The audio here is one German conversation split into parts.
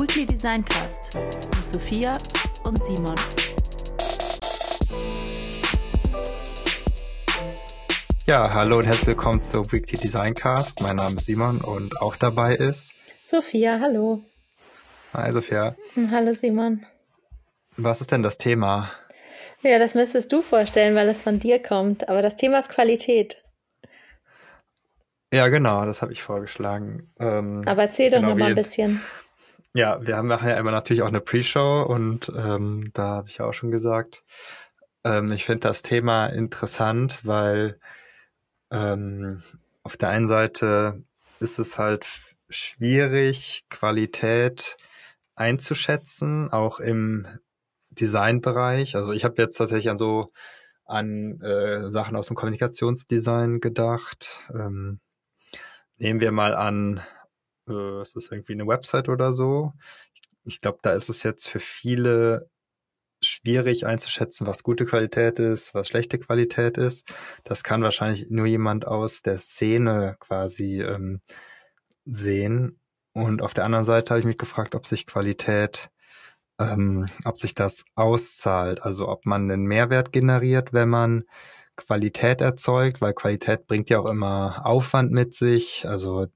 Weekly Designcast mit Sophia und Simon. Ja, hallo und herzlich willkommen zu Weekly Designcast. Mein Name ist Simon und auch dabei ist Sophia, hallo. Hi Sophia. Hallo Simon. Was ist denn das Thema? Ja, das müsstest du vorstellen, weil es von dir kommt. Aber das Thema ist Qualität. Ja, genau, das habe ich vorgeschlagen. Ähm, Aber erzähl doch genau, noch mal ein bisschen. Ja, wir haben ja immer natürlich auch eine Pre-Show und ähm, da habe ich ja auch schon gesagt, ähm, ich finde das Thema interessant, weil ähm, auf der einen Seite ist es halt schwierig, Qualität einzuschätzen, auch im Designbereich. Also ich habe jetzt tatsächlich an so an äh, Sachen aus dem Kommunikationsdesign gedacht. Ähm, nehmen wir mal an, äh, es ist irgendwie eine Website oder so. Ich glaube, da ist es jetzt für viele schwierig einzuschätzen, was gute Qualität ist, was schlechte Qualität ist. Das kann wahrscheinlich nur jemand aus der Szene quasi ähm, sehen. Und auf der anderen Seite habe ich mich gefragt, ob sich Qualität, ähm, ob sich das auszahlt, also ob man einen Mehrwert generiert, wenn man Qualität erzeugt, weil Qualität bringt ja auch immer Aufwand mit sich. Also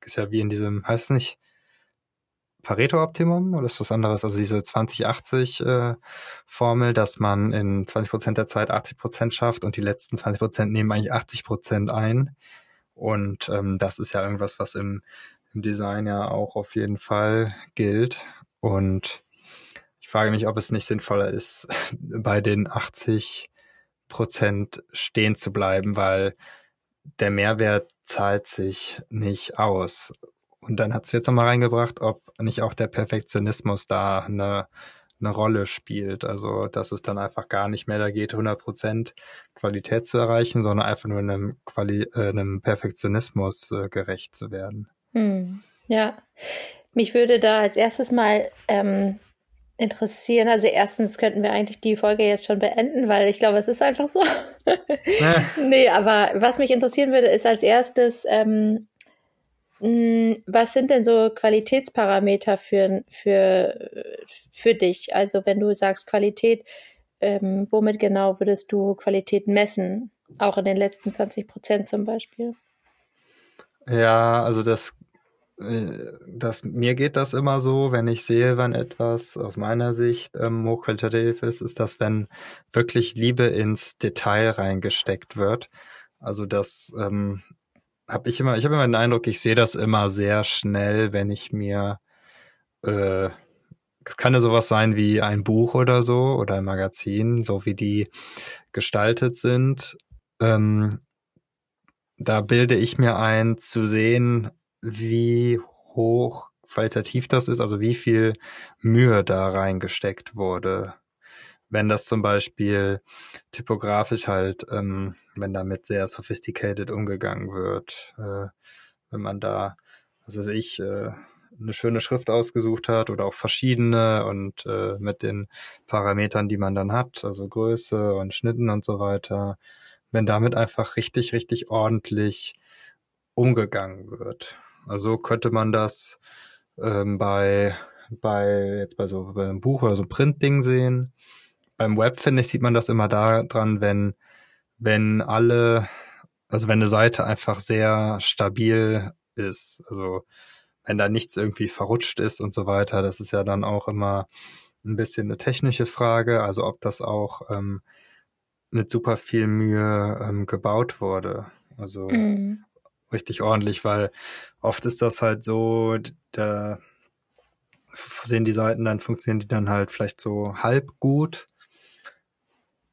es ist ja wie in diesem, heißt es nicht Pareto-Optimum oder ist was anderes? Also diese 20-80-Formel, äh, dass man in 20 Prozent der Zeit 80 Prozent schafft und die letzten 20 Prozent nehmen eigentlich 80 Prozent ein. Und ähm, das ist ja irgendwas, was im, im Design ja auch auf jeden Fall gilt. Und ich frage mich, ob es nicht sinnvoller ist, bei den 80 Prozent stehen zu bleiben, weil der Mehrwert zahlt sich nicht aus. Und dann hat es jetzt nochmal reingebracht, ob nicht auch der Perfektionismus da eine, eine Rolle spielt. Also, dass es dann einfach gar nicht mehr da geht, 100% Qualität zu erreichen, sondern einfach nur einem, Quali äh, einem Perfektionismus äh, gerecht zu werden. Hm, ja, mich würde da als erstes mal ähm, interessieren. Also erstens könnten wir eigentlich die Folge jetzt schon beenden, weil ich glaube, es ist einfach so. nee, aber was mich interessieren würde, ist als erstes, ähm, mh, was sind denn so Qualitätsparameter für, für, für dich? Also wenn du sagst Qualität, ähm, womit genau würdest du Qualität messen? Auch in den letzten 20 Prozent zum Beispiel? Ja, also das das, mir geht das immer so, wenn ich sehe, wenn etwas aus meiner Sicht ähm, hochqualitativ ist, ist das, wenn wirklich Liebe ins Detail reingesteckt wird. Also das ähm, habe ich immer, ich habe immer den Eindruck, ich sehe das immer sehr schnell, wenn ich mir äh, kann ja sowas sein wie ein Buch oder so oder ein Magazin, so wie die gestaltet sind. Ähm, da bilde ich mir ein, zu sehen, wie hoch qualitativ das ist, also wie viel Mühe da reingesteckt wurde. Wenn das zum Beispiel typografisch halt, ähm, wenn damit sehr sophisticated umgegangen wird, äh, wenn man da, was weiß ich, äh, eine schöne Schrift ausgesucht hat oder auch verschiedene und äh, mit den Parametern, die man dann hat, also Größe und Schnitten und so weiter, wenn damit einfach richtig, richtig ordentlich umgegangen wird. Also könnte man das ähm, bei, bei, jetzt bei so bei einem Buch oder so einem Printding sehen. Beim Web, finde ich, sieht man das immer da dran, wenn, wenn alle, also wenn eine Seite einfach sehr stabil ist. Also wenn da nichts irgendwie verrutscht ist und so weiter, das ist ja dann auch immer ein bisschen eine technische Frage, also ob das auch ähm, mit super viel Mühe ähm, gebaut wurde. Also mm richtig ordentlich, weil oft ist das halt so, da sehen die Seiten, dann funktionieren die dann halt vielleicht so halb gut.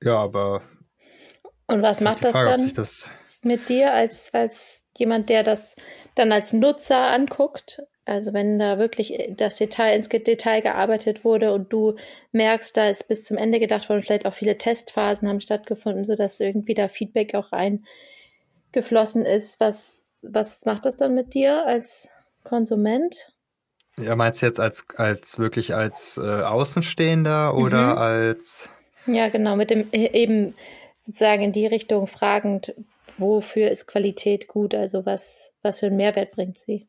Ja, aber. Und was macht das Frage, dann das mit dir als, als jemand, der das dann als Nutzer anguckt? Also wenn da wirklich das Detail ins Detail gearbeitet wurde und du merkst, da ist bis zum Ende gedacht worden, vielleicht auch viele Testphasen haben stattgefunden, sodass irgendwie da Feedback auch reingeflossen ist, was was macht das dann mit dir als Konsument? Ja, meinst du jetzt als, als wirklich als äh, Außenstehender oder mhm. als. Ja, genau, mit dem e, eben sozusagen in die Richtung fragend, wofür ist Qualität gut? Also was, was für einen Mehrwert bringt sie?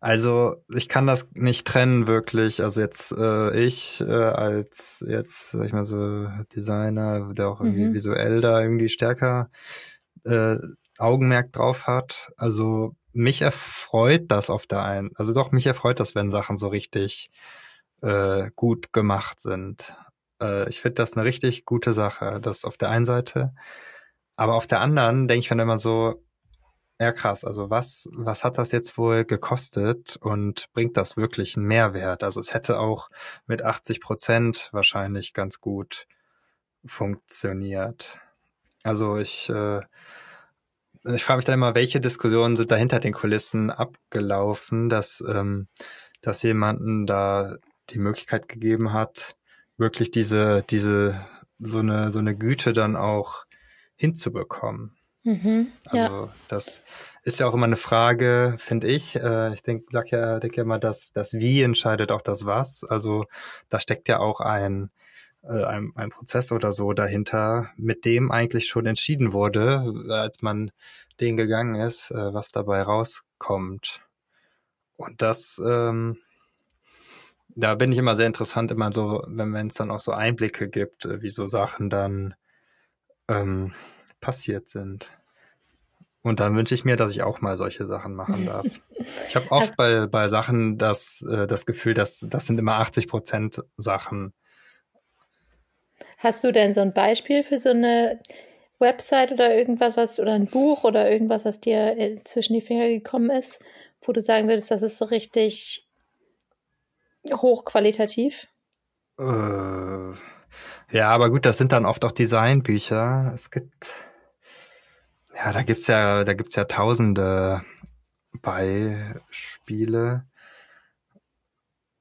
Also ich kann das nicht trennen wirklich. Also jetzt äh, ich äh, als jetzt, sag ich mal so, Designer, der auch irgendwie mhm. visuell da irgendwie stärker äh, Augenmerk drauf hat. Also mich erfreut das auf der einen, also doch, mich erfreut das, wenn Sachen so richtig äh, gut gemacht sind. Äh, ich finde das eine richtig gute Sache, das auf der einen Seite. Aber auf der anderen denke ich dann immer so, ja, krass. Also was, was hat das jetzt wohl gekostet und bringt das wirklich einen Mehrwert? Also es hätte auch mit 80 Prozent wahrscheinlich ganz gut funktioniert. Also ich, äh, ich frage mich dann immer, welche Diskussionen sind da hinter den Kulissen abgelaufen, dass, ähm, dass jemanden da die Möglichkeit gegeben hat, wirklich diese, diese, so eine, so eine Güte dann auch hinzubekommen. Mhm, also ja. das ist ja auch immer eine Frage, finde ich. Äh, ich denke, sag ja, denke ja immer, dass das Wie entscheidet auch das Was. Also da steckt ja auch ein, äh, ein, ein Prozess oder so dahinter, mit dem eigentlich schon entschieden wurde, als man den gegangen ist, äh, was dabei rauskommt. Und das, ähm, da bin ich immer sehr interessant, immer so, wenn es dann auch so Einblicke gibt, äh, wie so Sachen dann ähm, passiert sind. Und dann wünsche ich mir, dass ich auch mal solche Sachen machen darf. ich habe oft bei, bei Sachen das, äh, das Gefühl, dass das sind immer 80 Prozent Sachen. Hast du denn so ein Beispiel für so eine Website oder irgendwas, was oder ein Buch oder irgendwas, was dir äh, zwischen die Finger gekommen ist, wo du sagen würdest, das ist so richtig hochqualitativ? Äh, ja, aber gut, das sind dann oft auch Designbücher. Es gibt ja, da gibt's ja, da gibt's ja tausende Beispiele.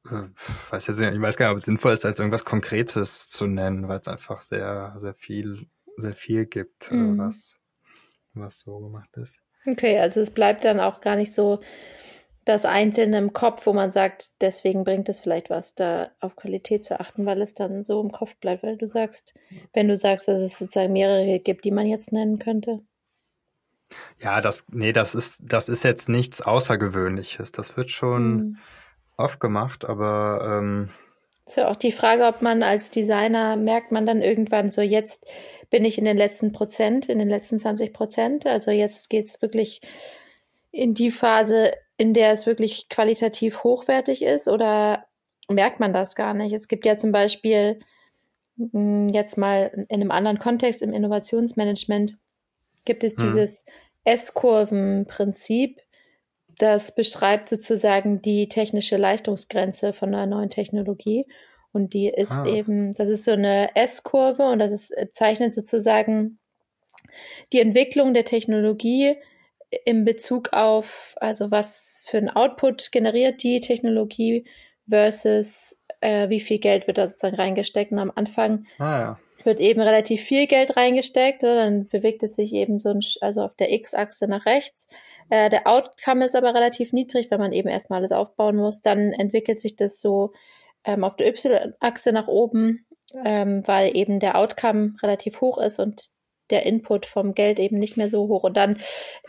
Äh, weiß jetzt nicht, ich weiß gar nicht, ob es sinnvoll ist, als irgendwas Konkretes zu nennen, weil es einfach sehr, sehr viel, sehr viel gibt, äh, mhm. was, was so gemacht ist. Okay, also es bleibt dann auch gar nicht so das Einzelne im Kopf, wo man sagt, deswegen bringt es vielleicht was, da auf Qualität zu achten, weil es dann so im Kopf bleibt, weil du sagst, wenn du sagst, dass es sozusagen mehrere gibt, die man jetzt nennen könnte. Ja, das, nee, das ist, das ist jetzt nichts Außergewöhnliches. Das wird schon mhm. Oft gemacht, aber ähm, ist ja auch die Frage, ob man als Designer merkt man dann irgendwann so, jetzt bin ich in den letzten Prozent, in den letzten 20 Prozent. Also jetzt geht's wirklich in die Phase, in der es wirklich qualitativ hochwertig ist oder merkt man das gar nicht? Es gibt ja zum Beispiel hm, jetzt mal in einem anderen Kontext im Innovationsmanagement gibt es hm. dieses S-Kurven-Prinzip. Das beschreibt sozusagen die technische Leistungsgrenze von einer neuen Technologie. Und die ist ah. eben, das ist so eine S-Kurve und das ist, zeichnet sozusagen die Entwicklung der Technologie in Bezug auf, also was für ein Output generiert die Technologie versus äh, wie viel Geld wird da sozusagen reingesteckt. Und am Anfang ah, ja wird eben relativ viel Geld reingesteckt, dann bewegt es sich eben so ein, also auf der X-Achse nach rechts. Äh, der Outcome ist aber relativ niedrig, wenn man eben erstmal alles aufbauen muss. Dann entwickelt sich das so ähm, auf der Y-Achse nach oben, ähm, weil eben der Outcome relativ hoch ist und der Input vom Geld eben nicht mehr so hoch. Und dann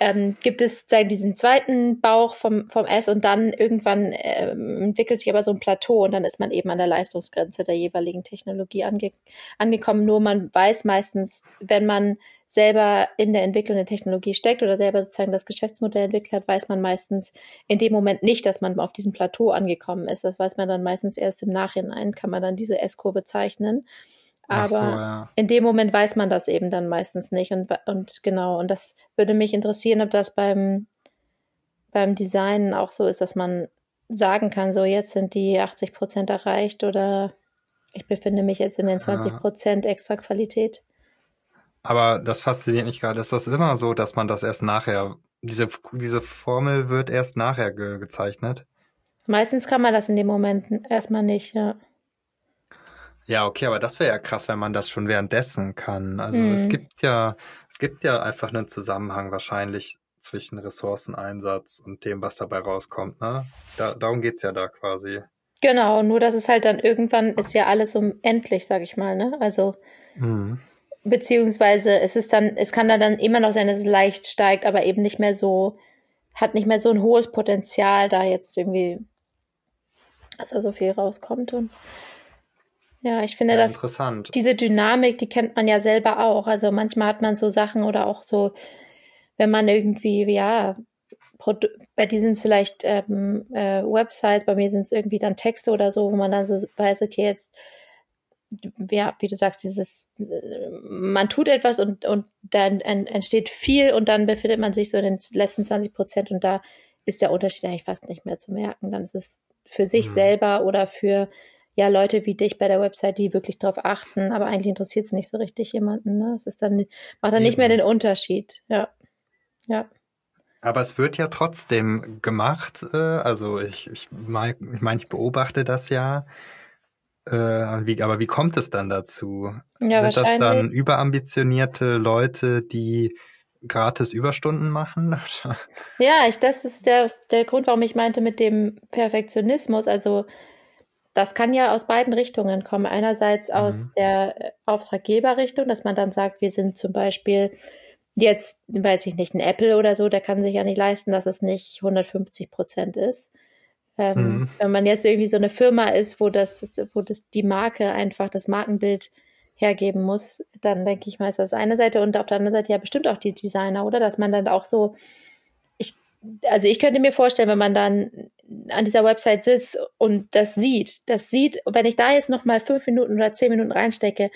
ähm, gibt es diesen zweiten Bauch vom, vom S und dann irgendwann ähm, entwickelt sich aber so ein Plateau und dann ist man eben an der Leistungsgrenze der jeweiligen Technologie ange angekommen. Nur man weiß meistens, wenn man selber in der Entwicklung der Technologie steckt oder selber sozusagen das Geschäftsmodell entwickelt hat, weiß man meistens in dem Moment nicht, dass man auf diesem Plateau angekommen ist. Das weiß man dann meistens erst im Nachhinein, kann man dann diese S-Kurve zeichnen. Aber so, ja. in dem Moment weiß man das eben dann meistens nicht. Und, und genau, und das würde mich interessieren, ob das beim, beim Design auch so ist, dass man sagen kann, so jetzt sind die 80 Prozent erreicht oder ich befinde mich jetzt in den 20 Prozent extra Qualität. Aber das fasziniert mich gerade. Ist das immer so, dass man das erst nachher, diese, diese Formel wird erst nachher ge gezeichnet? Meistens kann man das in dem Moment erstmal nicht, ja. Ja, okay, aber das wäre ja krass, wenn man das schon währenddessen kann. Also mhm. es gibt ja, es gibt ja einfach einen Zusammenhang wahrscheinlich zwischen Ressourceneinsatz und dem, was dabei rauskommt, ne? Da, darum geht's ja da quasi. Genau, nur dass es halt dann irgendwann ist ja alles unendlich, sag ich mal, ne? Also mhm. beziehungsweise es ist dann, es kann dann immer noch sein, dass es leicht steigt, aber eben nicht mehr so hat nicht mehr so ein hohes Potenzial, da jetzt irgendwie, dass da so viel rauskommt. Und ja, ich finde, ja, dass diese Dynamik, die kennt man ja selber auch. Also manchmal hat man so Sachen oder auch so, wenn man irgendwie, ja, bei dir sind es vielleicht ähm, äh, Websites, bei mir sind es irgendwie dann Texte oder so, wo man dann so weiß, okay, jetzt, ja, wie du sagst, dieses, äh, man tut etwas und, und dann entsteht viel und dann befindet man sich so in den letzten 20 Prozent und da ist der Unterschied eigentlich fast nicht mehr zu merken. Dann ist es für sich mhm. selber oder für ja Leute wie dich bei der Website, die wirklich darauf achten, aber eigentlich interessiert es nicht so richtig jemanden. Ne? Es ist dann macht dann nicht mehr den Unterschied. Ja, ja. Aber es wird ja trotzdem gemacht. Äh, also ich, ich meine, ich, mein, ich beobachte das ja. Äh, wie, aber wie kommt es dann dazu? Ja, Sind das dann überambitionierte Leute, die gratis Überstunden machen? ja, ich, das ist der, der Grund, warum ich meinte mit dem Perfektionismus. Also das kann ja aus beiden Richtungen kommen. Einerseits mhm. aus der Auftraggeberrichtung, dass man dann sagt, wir sind zum Beispiel jetzt, weiß ich nicht, ein Apple oder so, der kann sich ja nicht leisten, dass es nicht 150 Prozent ist. Ähm, mhm. Wenn man jetzt irgendwie so eine Firma ist, wo das, wo das die Marke einfach das Markenbild hergeben muss, dann denke ich mal, ist das eine Seite und auf der anderen Seite ja bestimmt auch die Designer, oder? Dass man dann auch so, also ich könnte mir vorstellen, wenn man dann an dieser Website sitzt und das sieht, das sieht, wenn ich da jetzt noch mal fünf Minuten oder zehn Minuten reinstecke,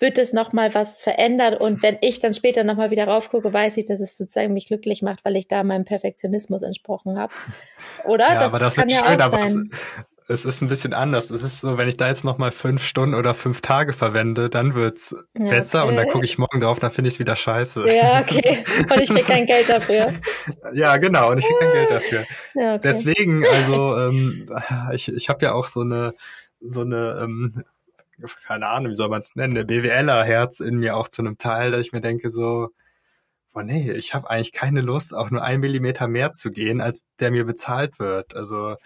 wird es nochmal was verändert und wenn ich dann später nochmal wieder raufgucke, weiß ich, dass es sozusagen mich glücklich macht, weil ich da meinem Perfektionismus entsprochen habe. Oder? Ja, das aber das kann wird ja schön, auch sein. Es, ist ein bisschen anders. Es ist so, wenn ich da jetzt nochmal fünf Stunden oder fünf Tage verwende, dann wird's ja, besser okay. und dann gucke ich morgen drauf, dann finde ich es wieder scheiße. Ja, okay. Und ich krieg kein Geld dafür. ja, genau, und ich krieg kein Geld dafür. Ja, okay. Deswegen, also ähm, ich, ich habe ja auch so eine so eine ähm, keine Ahnung, wie soll man es nennen, der BWLer-Herz in mir auch zu einem Teil, dass ich mir denke so, boah nee, ich habe eigentlich keine Lust, auch nur ein Millimeter mehr zu gehen, als der mir bezahlt wird. Also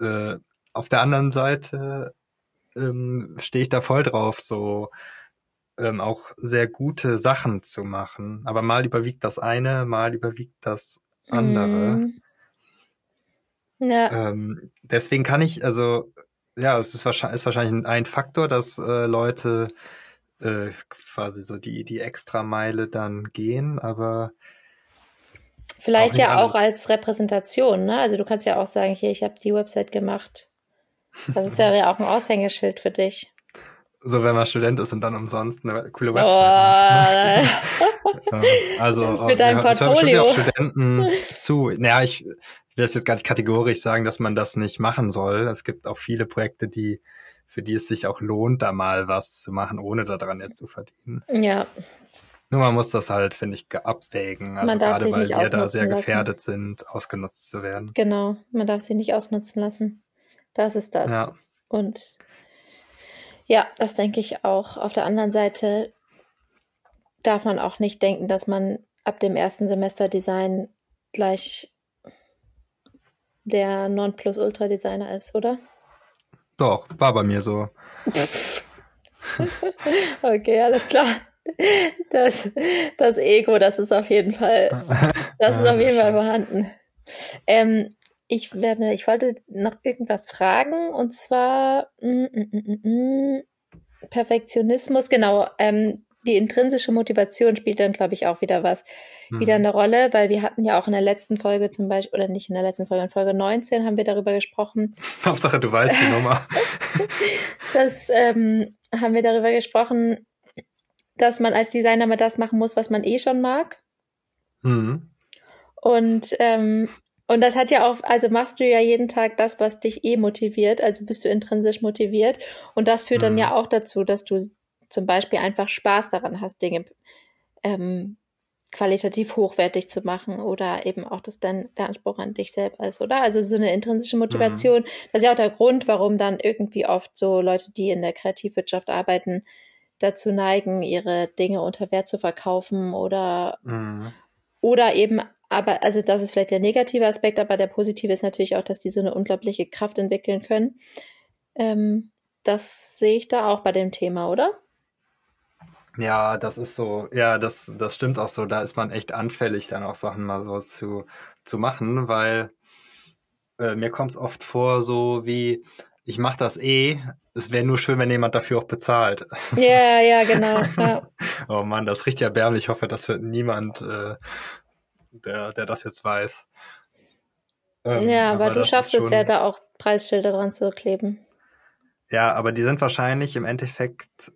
äh, auf der anderen Seite ähm, stehe ich da voll drauf, so ähm, auch sehr gute Sachen zu machen. Aber mal überwiegt das eine, mal überwiegt das andere. Mm. Ja. Ähm, deswegen kann ich, also ja, es ist wahrscheinlich, ist wahrscheinlich ein Faktor, dass äh, Leute äh, quasi so die, die Extrameile dann gehen, aber Vielleicht auch ja alles. auch als Repräsentation, ne? Also du kannst ja auch sagen, hier, ich habe die Website gemacht. Das ist ja auch ein Aushängeschild für dich. So, wenn man Student ist und dann umsonst eine coole oh. Website oh. also, für dein ja, Portfolio. auch Studenten zu. Naja, ich, ich will das jetzt gar nicht kategorisch sagen, dass man das nicht machen soll. Es gibt auch viele Projekte, die, für die es sich auch lohnt, da mal was zu machen, ohne daran jetzt zu verdienen. Ja. Nur man muss das halt, finde ich, abwägen. Also gerade weil wir da sehr gefährdet lassen. sind, ausgenutzt zu werden. Genau, man darf sie nicht ausnutzen lassen. Das ist das. Ja. Und ja, das denke ich auch. Auf der anderen Seite darf man auch nicht denken, dass man ab dem ersten Semester Design gleich der Nonplusultra-Designer ist, oder? Doch, war bei mir so. okay, alles klar. Das, das Ego, das ist auf jeden Fall, das ist auf jeden Fall vorhanden. Ähm, ich werde, ich wollte noch irgendwas fragen und zwar mm, mm, mm, Perfektionismus, genau. Ähm, die intrinsische Motivation spielt dann, glaube ich, auch wieder was, mhm. wieder eine Rolle, weil wir hatten ja auch in der letzten Folge zum Beispiel, oder nicht in der letzten Folge, in Folge 19 haben wir darüber gesprochen. Hauptsache, du weißt die Nummer. das ähm, haben wir darüber gesprochen, dass man als Designer mal das machen muss, was man eh schon mag. Mhm. Und ähm, und das hat ja auch, also machst du ja jeden Tag das, was dich eh motiviert, also bist du intrinsisch motiviert. Und das führt mhm. dann ja auch dazu, dass du zum Beispiel einfach Spaß daran hast, Dinge ähm, qualitativ hochwertig zu machen oder eben auch, dass dann der Anspruch an dich selber ist, oder? Also so eine intrinsische Motivation. Mhm. Das ist ja auch der Grund, warum dann irgendwie oft so Leute, die in der Kreativwirtschaft arbeiten, dazu neigen, ihre Dinge unter Wert zu verkaufen oder, mhm. oder eben, aber, also das ist vielleicht der negative Aspekt, aber der positive ist natürlich auch, dass die so eine unglaubliche Kraft entwickeln können. Ähm, das sehe ich da auch bei dem Thema, oder? Ja, das ist so, ja, das, das stimmt auch so. Da ist man echt anfällig, dann auch Sachen mal so zu, zu machen, weil äh, mir kommt es oft vor, so wie, ich mache das eh, es wäre nur schön, wenn jemand dafür auch bezahlt. Ja, ja, genau. Ja. oh Mann, das riecht ja erbärmlich. Ich hoffe, das wird niemand, äh, der, der das jetzt weiß. Ähm, ja, aber, aber du schaffst es ja da auch Preisschilder dran zu kleben. Ja, aber die sind wahrscheinlich im Endeffekt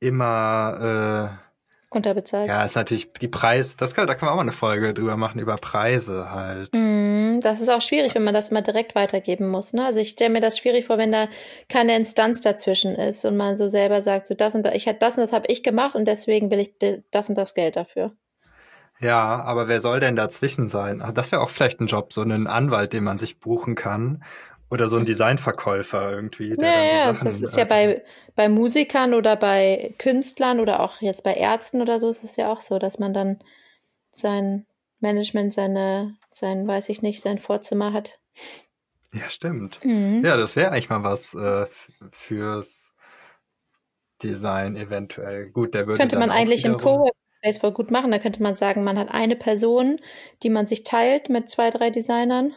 immer äh, unterbezahlt. Ja, ist natürlich die Preis, das kann, da können wir auch mal eine Folge drüber machen, über Preise halt. Mm, das ist auch schwierig, wenn man das mal direkt weitergeben muss. Ne? Also ich stelle mir das schwierig vor, wenn da keine Instanz dazwischen ist und man so selber sagt, so das und das, ich das und das habe ich gemacht und deswegen will ich das und das Geld dafür. Ja, aber wer soll denn dazwischen sein? Ach, das wäre auch vielleicht ein Job, so einen Anwalt, den man sich buchen kann oder so ein Designverkäufer irgendwie. Der ja, ja, Sachen, das ist ja bei, bei Musikern oder bei Künstlern oder auch jetzt bei Ärzten oder so ist es ja auch so, dass man dann sein Management, seine, sein, weiß ich nicht, sein Vorzimmer hat. Ja, stimmt. Mhm. Ja, das wäre eigentlich mal was äh, fürs Design eventuell. Gut, der würde Könnte man eigentlich im Coworking Voll gut machen. Da könnte man sagen, man hat eine Person, die man sich teilt mit zwei, drei Designern.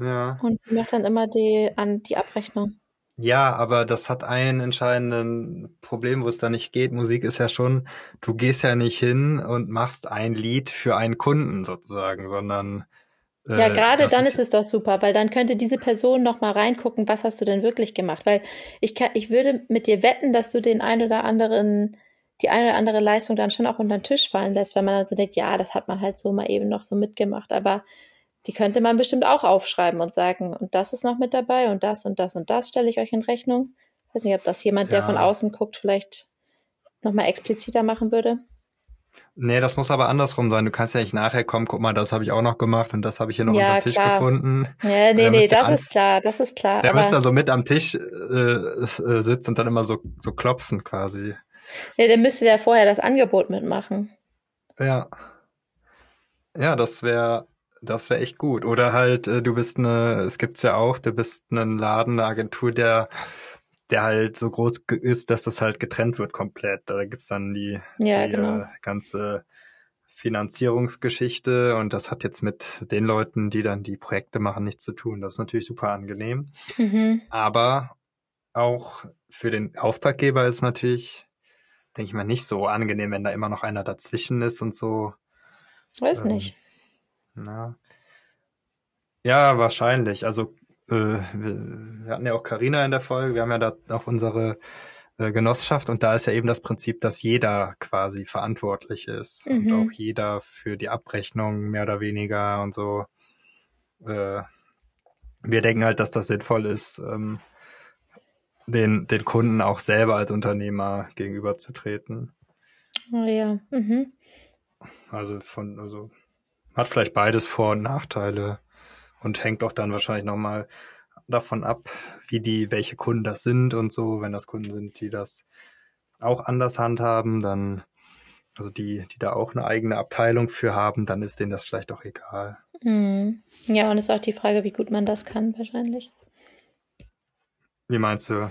Ja. Und macht dann immer die, an die Abrechnung. Ja, aber das hat einen entscheidenden Problem, wo es da nicht geht. Musik ist ja schon, du gehst ja nicht hin und machst ein Lied für einen Kunden sozusagen, sondern äh, ja, gerade dann ist, ist, es doch super, weil dann könnte diese Person noch mal reingucken, was hast du denn wirklich gemacht? Weil ich kann, ich würde mit dir wetten, dass du den ein oder anderen, die eine oder andere Leistung dann schon auch unter den Tisch fallen lässt, weil man dann so denkt, ja, das hat man halt so mal eben noch so mitgemacht. Aber die könnte man bestimmt auch aufschreiben und sagen, und das ist noch mit dabei und das und das und das stelle ich euch in Rechnung. Ich weiß nicht, ob das jemand, ja. der von außen guckt, vielleicht nochmal expliziter machen würde. Nee, das muss aber andersrum sein. Du kannst ja nicht nachher kommen, guck mal, das habe ich auch noch gemacht und das habe ich hier noch ja, unter Tisch klar. gefunden. Ja, nee, nee, das ist klar, das ist klar. Der müsste so mit am Tisch äh, äh, sitzen und dann immer so, so klopfen quasi. Ja, der müsste ja vorher das Angebot mitmachen. Ja. Ja, das wäre das wäre echt gut. Oder halt, äh, du bist eine, es gibt's ja auch, du bist ein Laden, eine Agentur, der, der halt so groß ist, dass das halt getrennt wird komplett. Da gibt's dann die, ja, die genau. äh, ganze Finanzierungsgeschichte und das hat jetzt mit den Leuten, die dann die Projekte machen, nichts zu tun. Das ist natürlich super angenehm. Mhm. Aber auch für den Auftraggeber ist natürlich, denke ich mal, nicht so angenehm, wenn da immer noch einer dazwischen ist und so. Weiß ähm, nicht. Na. Ja, wahrscheinlich. Also äh, wir, wir hatten ja auch Karina in der Folge, wir haben ja da auch unsere äh, Genossenschaft und da ist ja eben das Prinzip, dass jeder quasi verantwortlich ist mhm. und auch jeder für die Abrechnung mehr oder weniger und so. Äh, wir denken halt, dass das sinnvoll ist, ähm, den, den Kunden auch selber als Unternehmer gegenüberzutreten. Oh ja. Mhm. Also von, also hat vielleicht beides Vor- und Nachteile und hängt auch dann wahrscheinlich nochmal davon ab, wie die, welche Kunden das sind und so. Wenn das Kunden sind, die das auch anders handhaben, dann, also die, die da auch eine eigene Abteilung für haben, dann ist denen das vielleicht auch egal. Mhm. Ja, und es ist auch die Frage, wie gut man das kann, wahrscheinlich. Wie meinst du?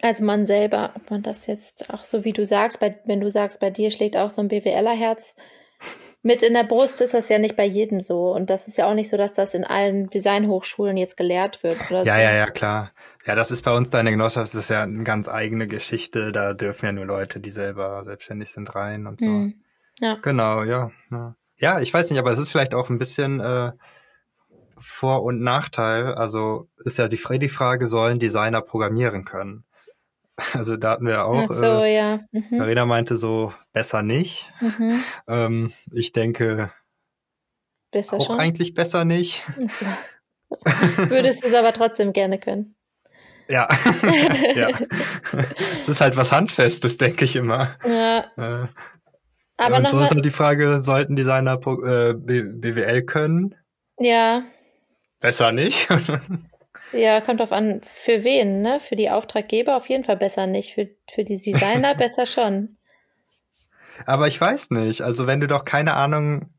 Also man selber, ob man das jetzt auch so wie du sagst, bei, wenn du sagst, bei dir schlägt auch so ein BWLer-Herz, mit in der Brust ist das ja nicht bei jedem so. Und das ist ja auch nicht so, dass das in allen Designhochschulen jetzt gelehrt wird. Ja, so. ja, ja, klar. Ja, das ist bei uns deine Genossenschaft, das ist ja eine ganz eigene Geschichte. Da dürfen ja nur Leute, die selber selbstständig sind, rein und so. Mhm. Ja. Genau, ja, ja. Ja, ich weiß nicht, aber es ist vielleicht auch ein bisschen äh, Vor- und Nachteil. Also ist ja die, die Frage, sollen Designer programmieren können? Also da hatten wir auch. Ach so, äh, ja. Mhm. Marina meinte so, besser nicht. Mhm. Ähm, ich denke besser auch schon? eigentlich besser nicht. So. Würdest du es aber trotzdem gerne können? Ja. ja. Es ist halt was Handfestes, denke ich immer. Ja. Äh, aber und so ist halt die Frage, sollten Designer äh, BWL können? Ja. Besser nicht. Ja, kommt drauf an, für wen, ne? Für die Auftraggeber auf jeden Fall besser nicht, für, für die Designer besser schon. Aber ich weiß nicht, also wenn du doch keine Ahnung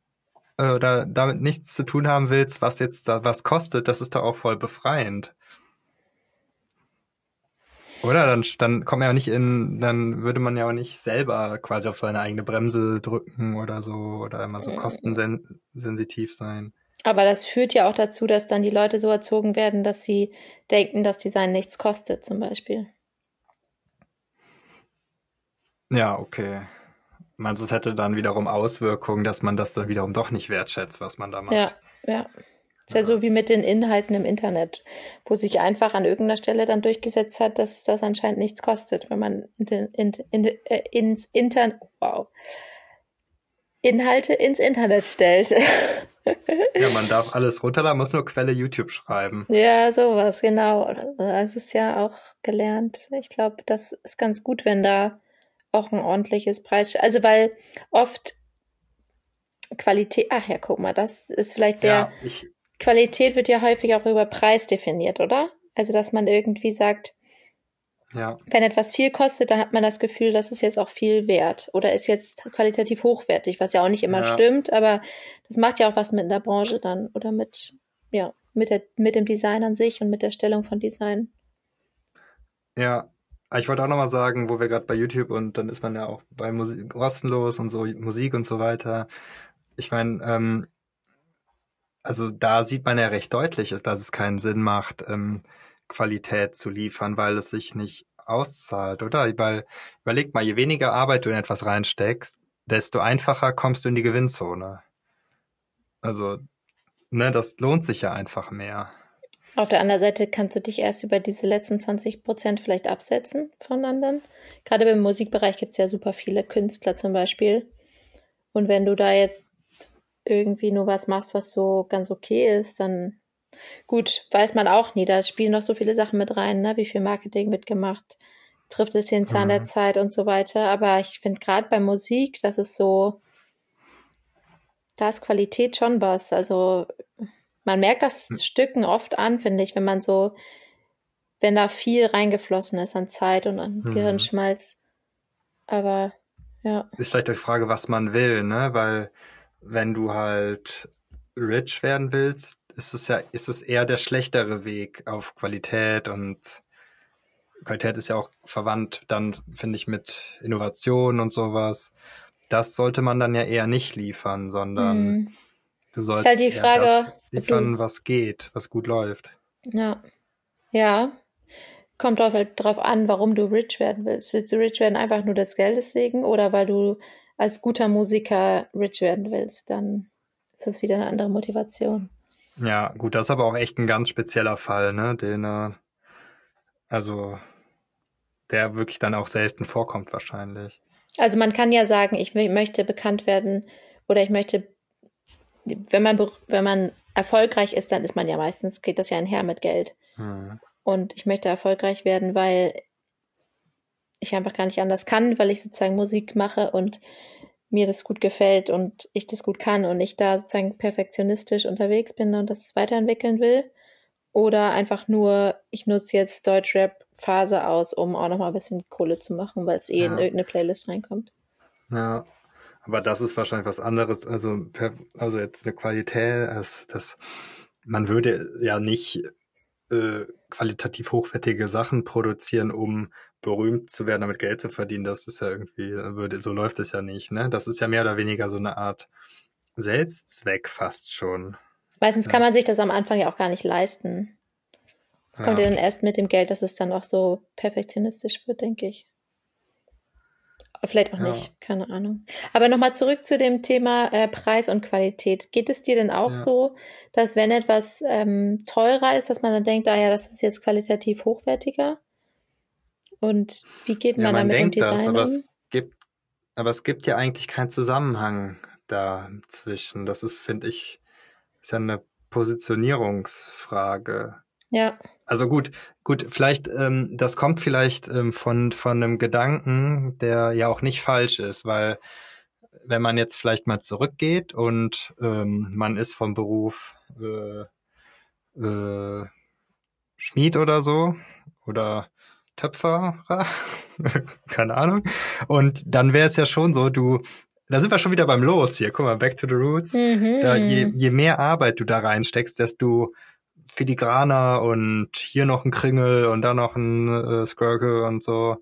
äh, oder damit nichts zu tun haben willst, was jetzt da was kostet, das ist doch auch voll befreiend. Oder? Dann, dann kommt man ja nicht in, dann würde man ja auch nicht selber quasi auf seine eigene Bremse drücken oder so oder immer so kostensensitiv sein. Aber das führt ja auch dazu, dass dann die Leute so erzogen werden, dass sie denken, dass Design nichts kostet, zum Beispiel. Ja, okay. Meinst du, es hätte dann wiederum Auswirkungen, dass man das dann wiederum doch nicht wertschätzt, was man da macht? Ja, ja. Ist ja, ja so wie mit den Inhalten im Internet, wo sich einfach an irgendeiner Stelle dann durchgesetzt hat, dass das anscheinend nichts kostet, wenn man in, in, in, äh, ins Internet, wow, Inhalte ins Internet stellt. ja, man darf alles runterladen, muss nur Quelle YouTube schreiben. Ja, sowas, genau. Das ist ja auch gelernt. Ich glaube, das ist ganz gut, wenn da auch ein ordentliches Preis. Also weil oft Qualität, ach ja, guck mal, das ist vielleicht der ja, ich, Qualität wird ja häufig auch über Preis definiert, oder? Also dass man irgendwie sagt, ja. wenn etwas viel kostet, dann hat man das Gefühl, das ist jetzt auch viel wert oder ist jetzt qualitativ hochwertig, was ja auch nicht immer ja. stimmt, aber das macht ja auch was mit der Branche dann oder mit, ja, mit, der, mit dem Design an sich und mit der Stellung von Design. Ja, ich wollte auch nochmal sagen, wo wir gerade bei YouTube und dann ist man ja auch bei Musik kostenlos und so Musik und so weiter. Ich meine, ähm, also da sieht man ja recht deutlich, dass es keinen Sinn macht, ähm, Qualität zu liefern, weil es sich nicht auszahlt, oder? Weil überleg mal, je weniger Arbeit du in etwas reinsteckst, desto einfacher kommst du in die Gewinnzone. Also, ne, das lohnt sich ja einfach mehr. Auf der anderen Seite kannst du dich erst über diese letzten 20 Prozent vielleicht absetzen von anderen. Gerade beim Musikbereich gibt es ja super viele Künstler zum Beispiel. Und wenn du da jetzt irgendwie nur was machst, was so ganz okay ist, dann gut, weiß man auch nie. Da spielen noch so viele Sachen mit rein, ne? wie viel Marketing mitgemacht, trifft es den Zahn mhm. der Zeit und so weiter. Aber ich finde gerade bei Musik, das ist so, da ist Qualität schon was. Also man merkt das hm. Stücken oft an, finde ich, wenn man so, wenn da viel reingeflossen ist an Zeit und an mhm. Gehirnschmalz. Aber ja. Ist vielleicht die Frage, was man will, ne? Weil wenn du halt rich werden willst, ist es ja, ist es eher der schlechtere Weg auf Qualität und Qualität ist ja auch verwandt dann, finde ich, mit Innovation und sowas. Das sollte man dann ja eher nicht liefern, sondern mhm. Du sollst ist halt die Frage, das liefern, was geht, was gut läuft. Ja. Ja. Kommt drauf, halt drauf an, warum du rich werden willst. Willst du rich werden einfach nur des Geldes wegen oder weil du als guter Musiker rich werden willst? Dann ist das wieder eine andere Motivation. Ja, gut, das ist aber auch echt ein ganz spezieller Fall, ne? Den, äh, also, der wirklich dann auch selten vorkommt wahrscheinlich. Also man kann ja sagen, ich möchte bekannt werden oder ich möchte wenn man, wenn man erfolgreich ist, dann ist man ja meistens, geht das ja einher mit Geld. Mhm. Und ich möchte erfolgreich werden, weil ich einfach gar nicht anders kann, weil ich sozusagen Musik mache und mir das gut gefällt und ich das gut kann und ich da sozusagen perfektionistisch unterwegs bin und das weiterentwickeln will. Oder einfach nur, ich nutze jetzt Deutschrap-Phase aus, um auch nochmal ein bisschen Kohle zu machen, weil es eh ja. in irgendeine Playlist reinkommt. Ja, aber das ist wahrscheinlich was anderes. Also, also jetzt eine Qualität, das, das, man würde ja nicht äh, qualitativ hochwertige Sachen produzieren, um berühmt zu werden, damit Geld zu verdienen. Das ist ja irgendwie, würde, so läuft es ja nicht. Ne? Das ist ja mehr oder weniger so eine Art Selbstzweck fast schon. Meistens ja. kann man sich das am Anfang ja auch gar nicht leisten. Das kommt ja dann erst mit dem Geld, dass es dann auch so perfektionistisch wird, denke ich. Vielleicht auch ja. nicht, keine Ahnung. Aber nochmal zurück zu dem Thema äh, Preis und Qualität. Geht es dir denn auch ja. so, dass wenn etwas ähm, teurer ist, dass man dann denkt, ah ja, das ist jetzt qualitativ hochwertiger? Und wie geht man, ja, man damit um Design das, aber es gibt, aber es gibt ja eigentlich keinen Zusammenhang dazwischen. Das ist, finde ich, ist ja eine Positionierungsfrage. Ja. Also gut, gut, vielleicht, ähm, das kommt vielleicht ähm, von, von einem Gedanken, der ja auch nicht falsch ist, weil wenn man jetzt vielleicht mal zurückgeht und ähm, man ist vom Beruf äh, äh, Schmied oder so oder Töpferer, keine Ahnung. Und dann wäre es ja schon so, du, da sind wir schon wieder beim Los hier. Guck mal, back to the roots. Mhm. Da, je, je mehr Arbeit du da reinsteckst, desto filigraner und hier noch ein Kringel und da noch ein äh, Skirkel und so,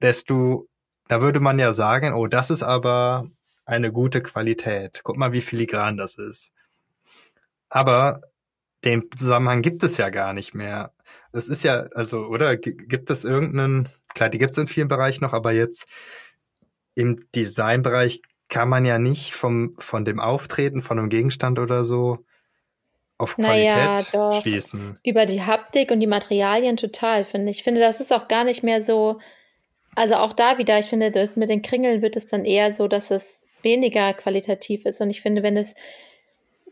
desto, da würde man ja sagen, oh, das ist aber eine gute Qualität. Guck mal, wie filigran das ist. Aber den Zusammenhang gibt es ja gar nicht mehr. Es ist ja, also, oder gibt es irgendeinen, klar, die gibt es in vielen Bereichen noch, aber jetzt im Designbereich kann man ja nicht vom, von dem Auftreten, von einem Gegenstand oder so auf Qualität naja, schließen. Über die Haptik und die Materialien total, finde ich. Ich finde, das ist auch gar nicht mehr so, also auch da wieder, ich finde, mit den Kringeln wird es dann eher so, dass es weniger qualitativ ist. Und ich finde, wenn es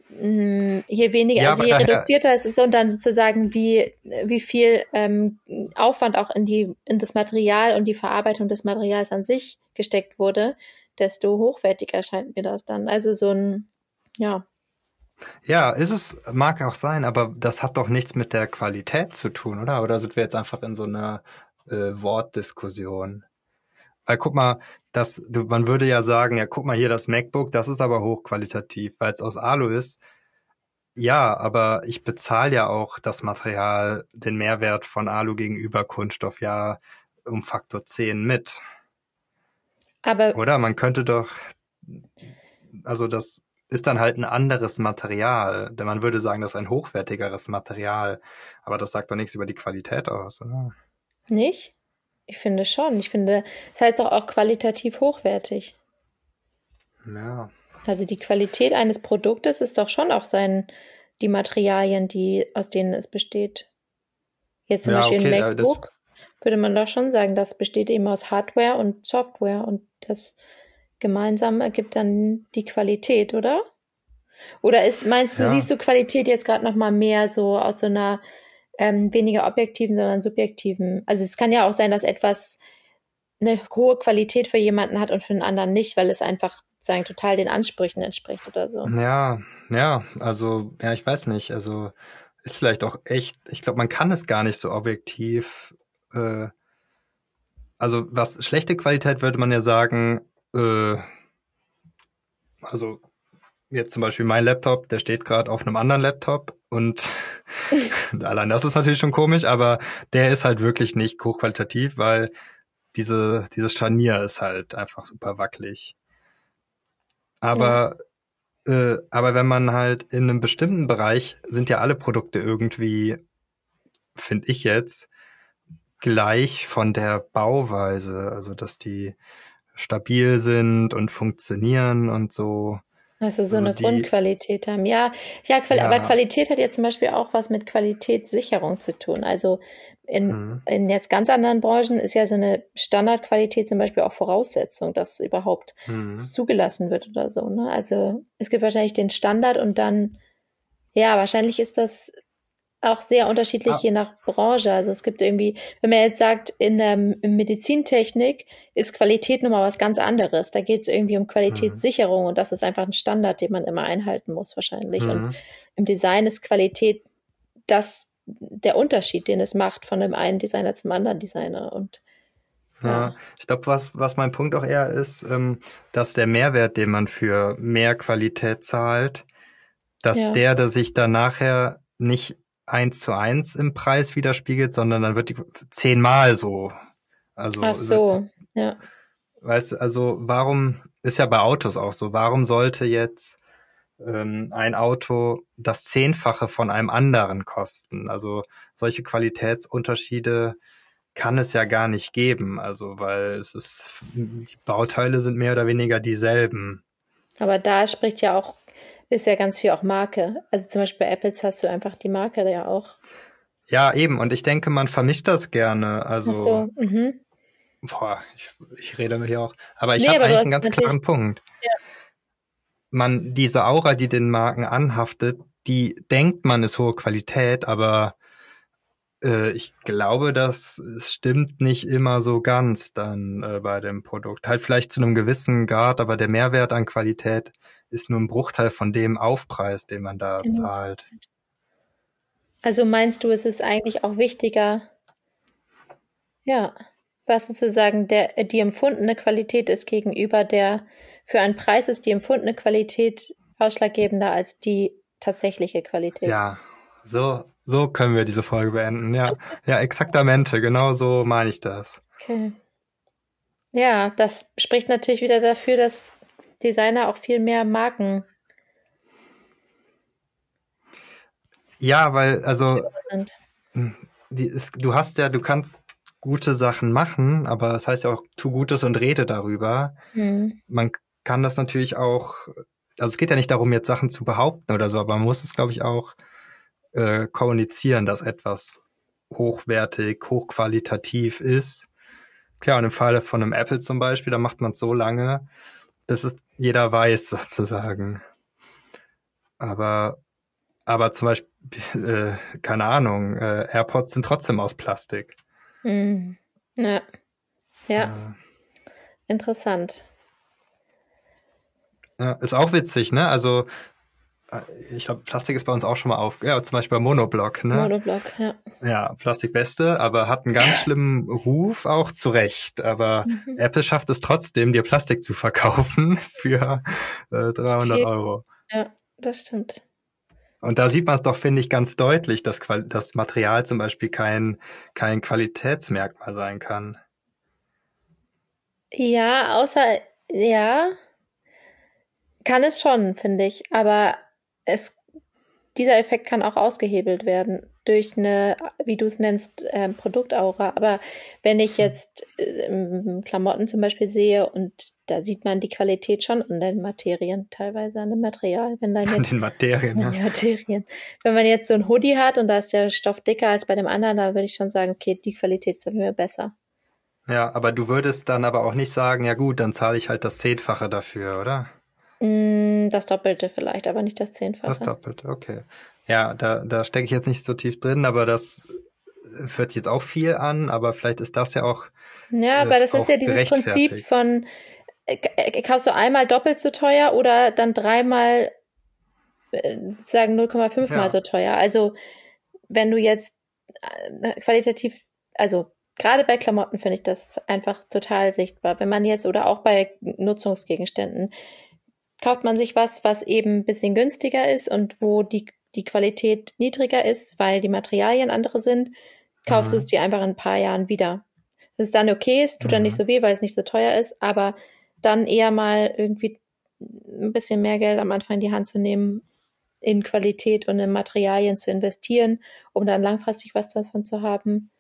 mm, je weniger, ja, also je reduzierter es ist und dann sozusagen wie, wie viel ähm, Aufwand auch in die, in das Material und die Verarbeitung des Materials an sich gesteckt wurde, desto hochwertiger scheint mir das dann. Also so ein, ja. Ja, ist es, mag auch sein, aber das hat doch nichts mit der Qualität zu tun, oder? Oder sind wir jetzt einfach in so einer äh, Wortdiskussion? Weil guck mal, das, man würde ja sagen, ja, guck mal hier das MacBook, das ist aber hochqualitativ, weil es aus Alu ist. Ja, aber ich bezahle ja auch das Material, den Mehrwert von Alu gegenüber Kunststoff ja um Faktor 10 mit. Aber Oder man könnte doch, also das ist dann halt ein anderes Material, denn man würde sagen, das ist ein hochwertigeres Material, aber das sagt doch nichts über die Qualität aus, oder? Nicht? Ich finde schon. Ich finde, es heißt auch, auch qualitativ hochwertig. Ja. Also die Qualität eines Produktes ist doch schon auch sein, die Materialien, die, aus denen es besteht. Jetzt zum ja, Beispiel okay, ein MacBook würde man doch schon sagen, das besteht eben aus Hardware und Software und das gemeinsam ergibt dann die Qualität, oder? Oder ist, meinst du, ja. siehst du Qualität jetzt gerade noch mal mehr so aus so einer ähm, weniger objektiven, sondern subjektiven. Also es kann ja auch sein, dass etwas eine hohe Qualität für jemanden hat und für einen anderen nicht, weil es einfach sozusagen total den Ansprüchen entspricht oder so. Ja, ja, also, ja, ich weiß nicht. Also ist vielleicht auch echt, ich glaube, man kann es gar nicht so objektiv. Äh, also was schlechte Qualität würde man ja sagen, äh, also jetzt zum Beispiel mein Laptop, der steht gerade auf einem anderen Laptop und allein das ist natürlich schon komisch, aber der ist halt wirklich nicht hochqualitativ, weil diese, dieses Scharnier ist halt einfach super wackelig. Aber, ja. äh, aber wenn man halt in einem bestimmten Bereich sind ja alle Produkte irgendwie, finde ich jetzt, gleich von der Bauweise, also dass die stabil sind und funktionieren und so. Also so also eine die, Grundqualität haben. Ja, ja, Quali ja, aber Qualität hat ja zum Beispiel auch was mit Qualitätssicherung zu tun. Also in, mhm. in jetzt ganz anderen Branchen ist ja so eine Standardqualität zum Beispiel auch Voraussetzung, dass überhaupt mhm. zugelassen wird oder so. Ne? Also es gibt wahrscheinlich den Standard und dann, ja, wahrscheinlich ist das auch sehr unterschiedlich ah. je nach Branche. Also es gibt irgendwie, wenn man jetzt sagt, in der Medizintechnik ist Qualität nun mal was ganz anderes. Da geht es irgendwie um Qualitätssicherung mhm. und das ist einfach ein Standard, den man immer einhalten muss wahrscheinlich. Mhm. Und im Design ist Qualität das der Unterschied, den es macht von dem einen Designer zum anderen Designer. Und ja, ja ich glaube, was, was mein Punkt auch eher ist, ähm, dass der Mehrwert, den man für mehr Qualität zahlt, dass ja. der, der sich dann nachher nicht eins zu eins im Preis widerspiegelt, sondern dann wird die zehnmal so. Also, Ach so, ja. Weißt du, also warum, ist ja bei Autos auch so, warum sollte jetzt ähm, ein Auto das Zehnfache von einem anderen kosten? Also solche Qualitätsunterschiede kann es ja gar nicht geben, also weil es ist, die Bauteile sind mehr oder weniger dieselben. Aber da spricht ja auch ist ja ganz viel auch Marke. Also zum Beispiel bei Apples hast du einfach die Marke ja auch. Ja, eben. Und ich denke, man vermischt das gerne. Also, Ach so, mhm. boah, ich, ich rede hier auch. Aber ich nee, habe eigentlich einen ganz klaren Punkt. Ja. Man, diese Aura, die den Marken anhaftet, die denkt man ist hohe Qualität, aber äh, ich glaube, das stimmt nicht immer so ganz dann äh, bei dem Produkt. Halt vielleicht zu einem gewissen Grad, aber der Mehrwert an Qualität ist nur ein Bruchteil von dem Aufpreis, den man da genau. zahlt. Also meinst du, es ist eigentlich auch wichtiger, ja, was sozusagen der, die empfundene Qualität ist gegenüber der, für einen Preis ist die empfundene Qualität ausschlaggebender als die tatsächliche Qualität. Ja, So, so können wir diese Folge beenden. Ja, ja, exaktamente. Genau so meine ich das. Okay. Ja, das spricht natürlich wieder dafür, dass Designer auch viel mehr Marken. Ja, weil, also, hm, die ist, du hast ja, du kannst gute Sachen machen, aber das heißt ja auch, tu Gutes und rede darüber. Mhm. Man kann das natürlich auch, also es geht ja nicht darum, jetzt Sachen zu behaupten oder so, aber man muss es, glaube ich, auch äh, kommunizieren, dass etwas hochwertig, hochqualitativ ist. Klar, und im Falle von einem Apple zum Beispiel, da macht man es so lange, bis es jeder weiß, sozusagen. Aber, aber zum Beispiel, äh, keine Ahnung, äh, AirPods sind trotzdem aus Plastik. Mhm. Ja. ja. Ja. Interessant. Ja, ist auch witzig, ne? Also ich glaube, Plastik ist bei uns auch schon mal auf, ja, zum Beispiel bei Monoblock, ne? Monoblock, ja. Ja, Plastik beste, aber hat einen ganz schlimmen Ruf, auch zu Recht. Aber mhm. Apple schafft es trotzdem, dir Plastik zu verkaufen für äh, 300 Viel. Euro. Ja, das stimmt. Und da sieht man es doch, finde ich, ganz deutlich, dass das Material zum Beispiel kein, kein Qualitätsmerkmal sein kann. Ja, außer, ja, kann es schon, finde ich. Aber es, dieser Effekt kann auch ausgehebelt werden durch eine, wie du es nennst, äh, Produktaura. Aber wenn ich hm. jetzt äh, Klamotten zum Beispiel sehe und da sieht man die Qualität schon an den Materien, teilweise an dem Material. Wenn dann jetzt, an den Materien, ja. Materien. Wenn man jetzt so ein Hoodie hat und da ist der Stoff dicker als bei dem anderen, da würde ich schon sagen, okay, die Qualität ist dafür besser. Ja, aber du würdest dann aber auch nicht sagen, ja gut, dann zahle ich halt das Zehnfache dafür, oder? Mm, das Doppelte vielleicht, aber nicht das Zehnfache. Das Doppelte, okay. Ja, da, da stecke ich jetzt nicht so tief drin, aber das hört sich jetzt auch viel an, aber vielleicht ist das ja auch. Ja, aber äh, das ist ja dieses Prinzip von, äh, äh, kaufst du einmal doppelt so teuer oder dann dreimal äh, sozusagen 0,5 ja. mal so teuer. Also wenn du jetzt äh, qualitativ, also gerade bei Klamotten finde ich das einfach total sichtbar. Wenn man jetzt oder auch bei Nutzungsgegenständen, kauft man sich was, was eben ein bisschen günstiger ist und wo die, die Qualität niedriger ist, weil die Materialien andere sind, kaufst mhm. du es dir einfach in ein paar Jahren wieder. Das ist dann okay, es tut mhm. dann nicht so weh, weil es nicht so teuer ist, aber dann eher mal irgendwie ein bisschen mehr Geld am Anfang in die Hand zu nehmen, in Qualität und in Materialien zu investieren, um dann langfristig was davon zu haben.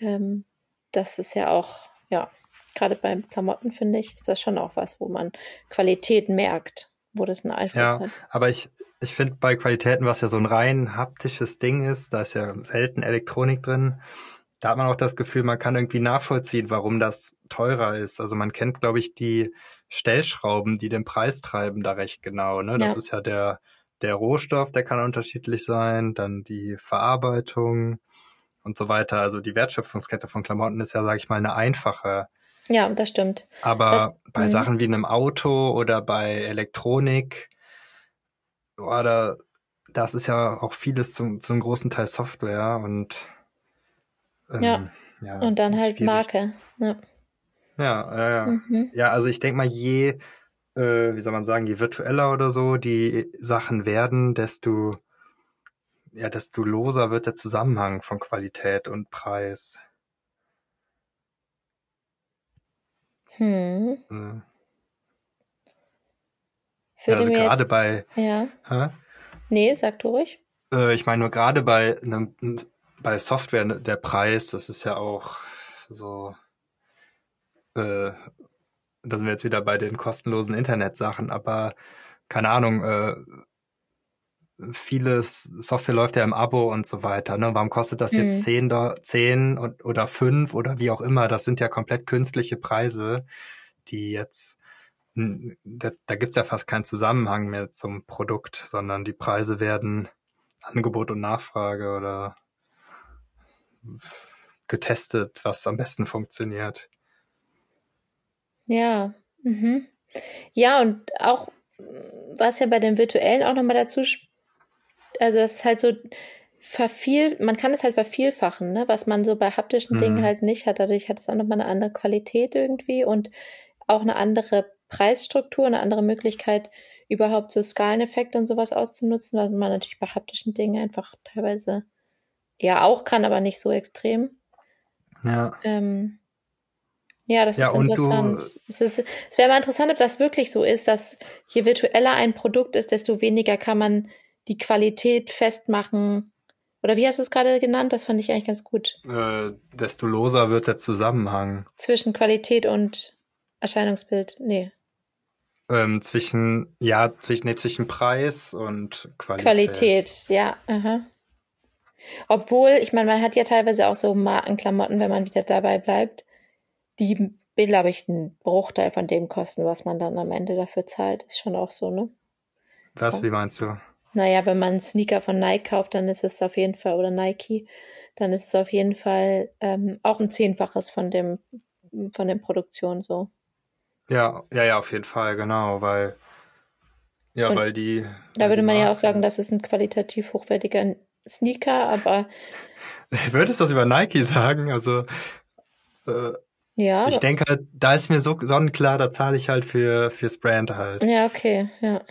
Ähm, das ist ja auch, ja, gerade beim Klamotten, finde ich, ist das schon auch was, wo man Qualität merkt, wo das einen Einfluss ja, hat. Aber ich, ich finde bei Qualitäten, was ja so ein rein haptisches Ding ist, da ist ja selten Elektronik drin, da hat man auch das Gefühl, man kann irgendwie nachvollziehen, warum das teurer ist. Also man kennt, glaube ich, die Stellschrauben, die den Preis treiben, da recht genau. Ne? Das ja. ist ja der, der Rohstoff, der kann unterschiedlich sein, dann die Verarbeitung und so weiter. Also die Wertschöpfungskette von Klamotten ist ja, sage ich mal, eine einfache. Ja, das stimmt. Aber das, bei mh. Sachen wie einem Auto oder bei Elektronik, oder das ist ja auch vieles zum, zum großen Teil Software und ähm, ja. ja. Und dann halt schwierig. Marke. Ja, ja, ja. Ja, mhm. ja also ich denke mal, je, äh, wie soll man sagen, je virtueller oder so die Sachen werden, desto ja, desto loser wird der Zusammenhang von Qualität und Preis. Hm. hm. Ja, also gerade bei. Ja. Hä? Nee, sag du ruhig. Äh, ich meine nur gerade bei einem, bei Software ne, der Preis, das ist ja auch so. Äh, da sind wir jetzt wieder bei den kostenlosen Internetsachen, aber keine Ahnung, äh, vieles Software läuft ja im Abo und so weiter. Ne? Warum kostet das jetzt mhm. 10, 10 oder 5 oder wie auch immer? Das sind ja komplett künstliche Preise, die jetzt, da, da gibt es ja fast keinen Zusammenhang mehr zum Produkt, sondern die Preise werden Angebot und Nachfrage oder getestet, was am besten funktioniert. Ja, mhm. ja, und auch was ja bei den virtuellen auch nochmal dazu also das ist halt so verviel, man kann es halt vervielfachen, ne? was man so bei haptischen mhm. Dingen halt nicht hat. Dadurch hat es auch nochmal eine andere Qualität irgendwie und auch eine andere Preisstruktur, eine andere Möglichkeit, überhaupt so Skaleneffekte und sowas auszunutzen, weil man natürlich bei haptischen Dingen einfach teilweise ja auch kann, aber nicht so extrem. Ja. Ähm, ja, das Ja, ist interessant. es, ist, es wäre mal interessant, ob das wirklich so ist, dass je virtueller ein Produkt ist, desto weniger kann man die Qualität festmachen. Oder wie hast du es gerade genannt? Das fand ich eigentlich ganz gut. Äh, desto loser wird der Zusammenhang Zwischen Qualität und Erscheinungsbild. Nee, ähm, zwischen, ja, zwischen, nee, zwischen Preis und Qualität. Qualität, ja. Aha. Obwohl, ich meine, man hat ja teilweise auch so Markenklamotten, wenn man wieder dabei bleibt, die, glaube ich, einen Bruchteil von dem kosten, was man dann am Ende dafür zahlt. Ist schon auch so, ne? Was, wie meinst du? Naja, wenn man einen Sneaker von Nike kauft, dann ist es auf jeden Fall, oder Nike, dann ist es auf jeden Fall ähm, auch ein Zehnfaches von dem, von der Produktion so. Ja, ja, ja, auf jeden Fall, genau, weil, ja, Und weil die. Da weil würde die man ja auch sagen, das ist ein qualitativ hochwertiger Sneaker, aber Würdest du das über Nike sagen? Also, äh, ja, ich denke halt, da ist mir so sonnenklar, da zahle ich halt für, fürs Brand halt. ja, okay, ja.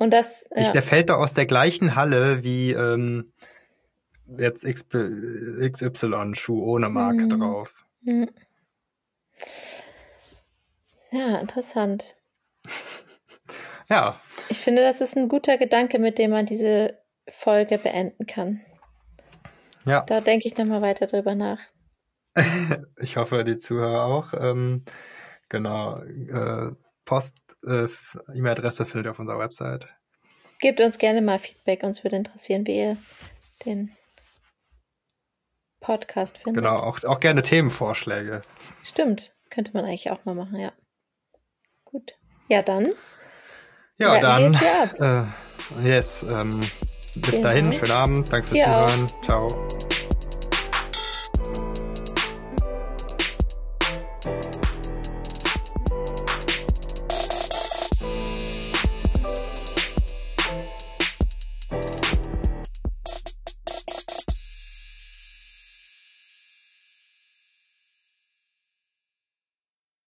Und das, Ich, ja. der fällt doch aus der gleichen Halle wie ähm, jetzt XY-Schuh ohne Marke Mhm. drauf. Hm. Ja, interessant. Ja, Ich finde, das ist ein guter Gedanke, mit dem man diese Folge beenden kann. ja. Da denke ich nochmal weiter drüber nach. Ich hoffe, die Zuhörer auch. Ähm, genau. Äh, Post, äh, findet ihr auf unserer Website. Gebt uns gerne mal Feedback. Uns würde interessieren, wie ihr den Podcast findet. Genau, auch, auch gerne Themenvorschläge. Stimmt. Könnte man eigentlich auch mal machen, ja. Gut. Ja, dann. Ja, dann. Äh, yes. Ähm, bis Genau. dahin, schönen Abend. Danke fürs. Zuhören. Ciao.